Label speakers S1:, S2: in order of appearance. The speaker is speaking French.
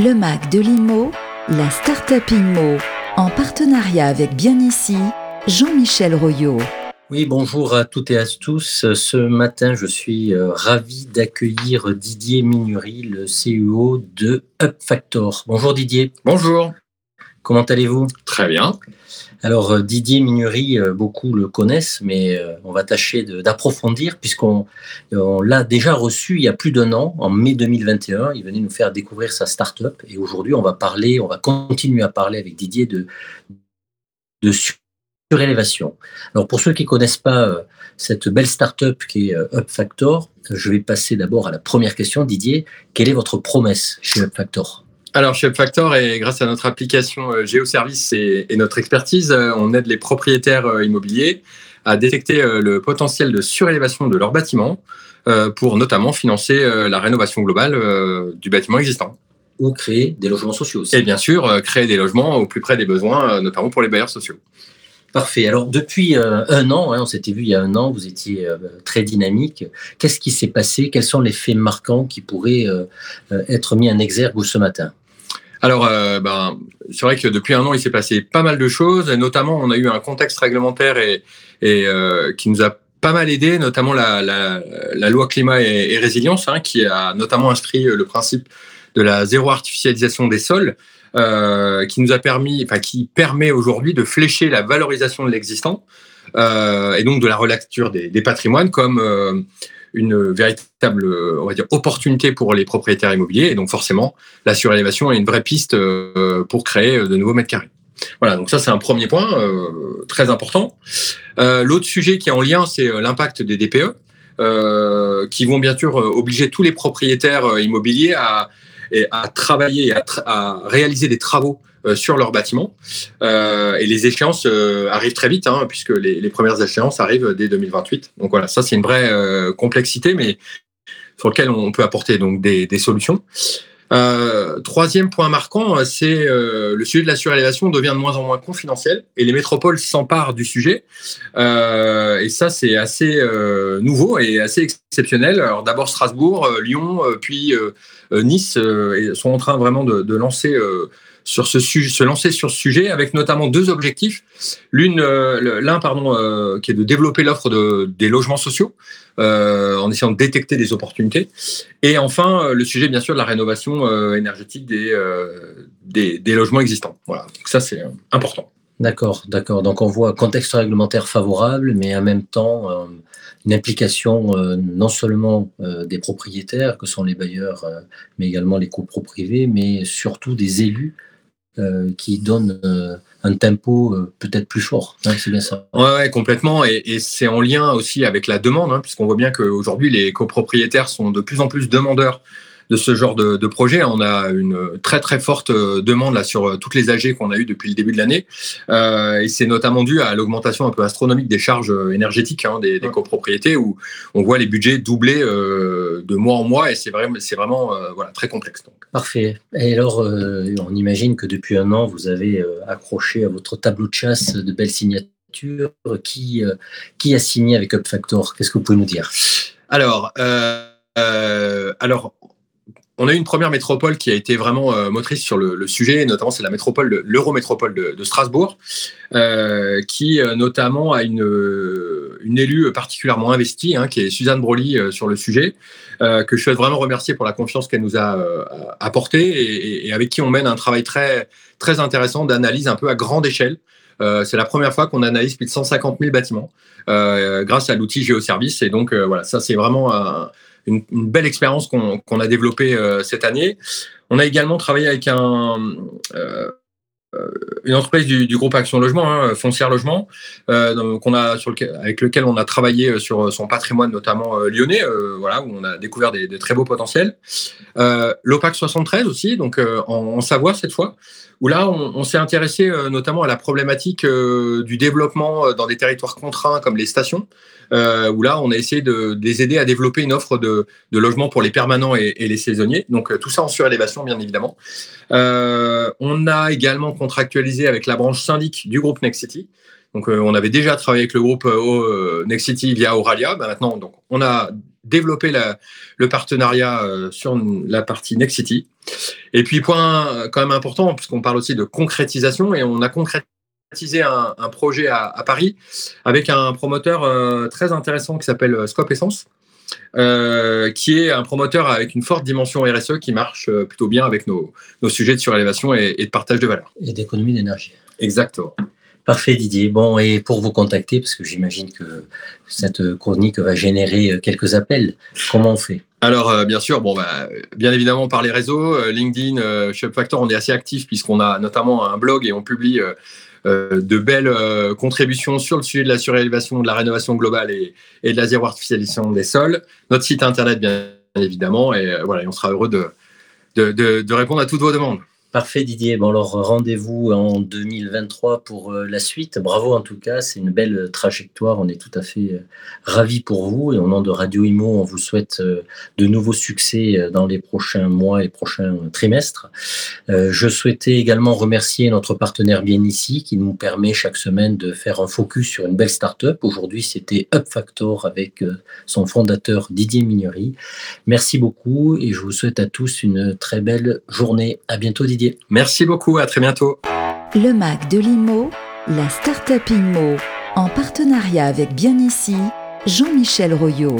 S1: Le MAC de l'IMO, la Startup IMO, en partenariat avec Bien Ici, Jean-Michel Royot.
S2: Oui, bonjour à toutes et à tous. Ce matin, je suis euh, ravi d'accueillir Didier Minury, le CEO de UpFactor. Bonjour Didier.
S3: Bonjour.
S2: Comment allez-vous?
S3: Très bien.
S2: Alors euh, Didier Minury, euh, beaucoup le connaissent, mais on va tâcher d'approfondir puisqu'on l'a déjà reçu il y a plus d'un an, en mai 2021. Il venait nous faire découvrir sa start-up et aujourd'hui on va parler, on va continuer à parler avec Didier de, de surélévation. Alors pour ceux qui connaissent pas cette belle start-up qui est UpFactor, je vais passer d'abord à la première question. Didier, quelle est votre promesse chez UpFactor
S3: alors, chez Factor, et grâce à notre application euh, Géoservice et, notre expertise, euh, on aide les propriétaires euh, immobiliers à détecter le potentiel de surélévation de leur bâtiment pour notamment financer la rénovation globale du bâtiment existant.
S2: Ou créer des logements sociaux aussi.
S3: Et bien sûr, créer des logements au plus près des besoins, notamment pour les bailleurs sociaux.
S2: Parfait. Alors, depuis un an, hein, on s'était vu il y a un an, vous étiez très dynamique. Qu'est-ce qui s'est passé? Quels sont les faits marquants qui pourraient être mis en exergue ce matin?
S3: Alors, euh, ben, c'est vrai que depuis un an, il s'est passé pas mal de choses. Et notamment, on a eu un contexte réglementaire et, et euh, qui nous a pas mal aidé, notamment la, la, loi climat et, résilience, hein, qui a notamment inscrit le principe de la zéro artificialisation des sols, euh, qui nous a permis, enfin, qui permet aujourd'hui de flécher la valorisation de l'existant euh, et donc de la relecture des, des patrimoines comme une véritable on va dire, opportunité pour les propriétaires immobiliers. Et donc forcément, la surélévation est une vraie piste euh, pour créer de nouveaux mètres carrés. Voilà, donc ça c'est un premier point euh, très important. Euh, L'autre sujet qui est en lien, c'est euh, l'impact des DPE, euh, qui vont bien sûr obliger tous les propriétaires immobiliers à, à travailler, à, à réaliser des travaux euh, sur leur bâtiment. Euh, et les échéances euh, arrivent très vite, hein, puisque les, premières échéances arrivent dès 2028. Donc voilà, ça c'est une vraie complexité, mais sur lequel on peut apporter donc des, solutions. Troisième point marquant, c'est le sujet de la surélévation devient de moins en moins confidentiel et les métropoles s'emparent du sujet. et ça, c'est assez nouveau et assez exceptionnel. Alors d'abord Strasbourg, Lyon, puis Nice sont en train vraiment de lancer sur ce sujet, se lancer sur ce sujet avec notamment deux objectifs. L'une, euh, l'un pardon, euh, qui est de développer l'offre de, des logements sociaux euh, en essayant de détecter des opportunités. Et enfin, le sujet bien sûr de la rénovation énergétique des, des, des, logements existants. Voilà, donc ça c'est important.
S2: D'accord, d'accord. Donc on voit contexte réglementaire favorable, mais en même temps une implication non seulement des propriétaires, que sont les bailleurs, mais également les coproprivés, mais surtout des élus euh, qui donne euh, un tempo euh, peut-être plus fort. Hein, c'est bien ça.
S3: Ouais, complètement. Et, c'est en lien aussi avec la demande, hein, puisqu'on voit bien qu'aujourd'hui, les copropriétaires sont de plus en plus demandeurs de ce genre de, de, projet. On a une très très forte euh, demande là sur euh, toutes les AG qu'on a eues depuis le début de l'année, euh, et c'est notamment dû à l'augmentation un peu astronomique des charges énergétiques hein, des, des, copropriétés, où on voit les budgets doubler euh, de mois en mois, et c'est vraiment c'est vraiment euh, voilà très complexe. Donc.
S2: Parfait. Et alors, on imagine que depuis un an, vous avez accroché à votre tableau de chasse de belles signatures. Qui qui a signé avec UpFactor Qu'est-ce que vous pouvez nous dire?
S3: Alors. alors, on a une première métropole qui a été vraiment euh, motrice sur le, sujet, notamment c'est la métropole, l'Eurométropole de, Strasbourg, euh, qui euh, notamment a une, élue particulièrement investie, hein, qui est Suzanne Broly sur le sujet, que je souhaite vraiment remercier pour la confiance qu'elle nous a apportée et, et, avec qui on mène un travail très, très intéressant d'analyse un peu à grande échelle. c'est la première fois qu'on analyse plus de 150 000 bâtiments grâce à l'outil Géoservice. Et donc voilà, ça c'est vraiment un, une, belle expérience qu'on a développée euh, cette année. On a également travaillé avec un, euh, une entreprise du, groupe Action Logement, hein, Foncière Logement, euh, a avec lequel on a travaillé sur son patrimoine, notamment euh, lyonnais, euh, voilà, où on a découvert des, très beaux potentiels. L'OPAC 73 aussi, donc en, Savoie cette fois, où là on, s'est intéressé notamment à la problématique du développement dans des territoires contraints comme les stations, où là on a essayé de, de, les aider à développer une offre de, de logements pour les permanents et, et les saisonniers. Donc tout ça en surélévation bien évidemment. on a également contractualisé avec la branche syndic du groupe Nexity. Donc, euh, on avait déjà travaillé avec le groupe euh, euh Nexity via Auralia. Bah, maintenant, donc, on a développer le partenariat sur la partie Next City. Et puis, point quand même important, puisqu'on parle aussi de concrétisation, et on a concrétisé un, projet à, Paris avec un promoteur très intéressant qui s'appelle Scope Essence. Qui est un promoteur avec une forte dimension RSE qui marche plutôt bien avec nos, sujets de surélévation et, et de partage de valeur.
S2: Et d'économie d'énergie.
S3: Exactement.
S2: Parfait Didier. Bon, et pour vous contacter, parce que j'imagine que cette chronique va générer euh, quelques appels, comment on fait?
S3: Alors, euh, bien sûr, bon, bah, bien évidemment par les réseaux, euh, LinkedIn, euh, Factor, on est assez actif puisqu'on a notamment un blog et on publie de belles contributions sur le sujet de la surélévation, de la rénovation globale et, de la zéro artificialisation des sols. Notre site internet, bien évidemment, et voilà, on sera heureux de, de répondre à toutes vos demandes.
S2: Parfait Didier. Bon alors rendez-vous en 2023 pour euh, la suite. Bravo en tout cas, c'est une belle trajectoire. On est tout à fait euh, ravis pour vous et au nom de Radio Imo, on vous souhaite euh, de nouveaux succès dans les prochains mois et prochains trimestres. Je souhaitais également remercier notre partenaire bien ici qui nous permet chaque semaine de faire un focus sur une belle start-up. Aujourd'hui, c'était Up Factor avec son fondateur Didier Mignery. Merci beaucoup et je vous souhaite à tous une très belle journée. À bientôt
S3: Merci beaucoup, à très bientôt.
S1: Le Mac de l'IMO, la Startup IMO, en partenariat avec Bien Ici, Jean-Michel Royot.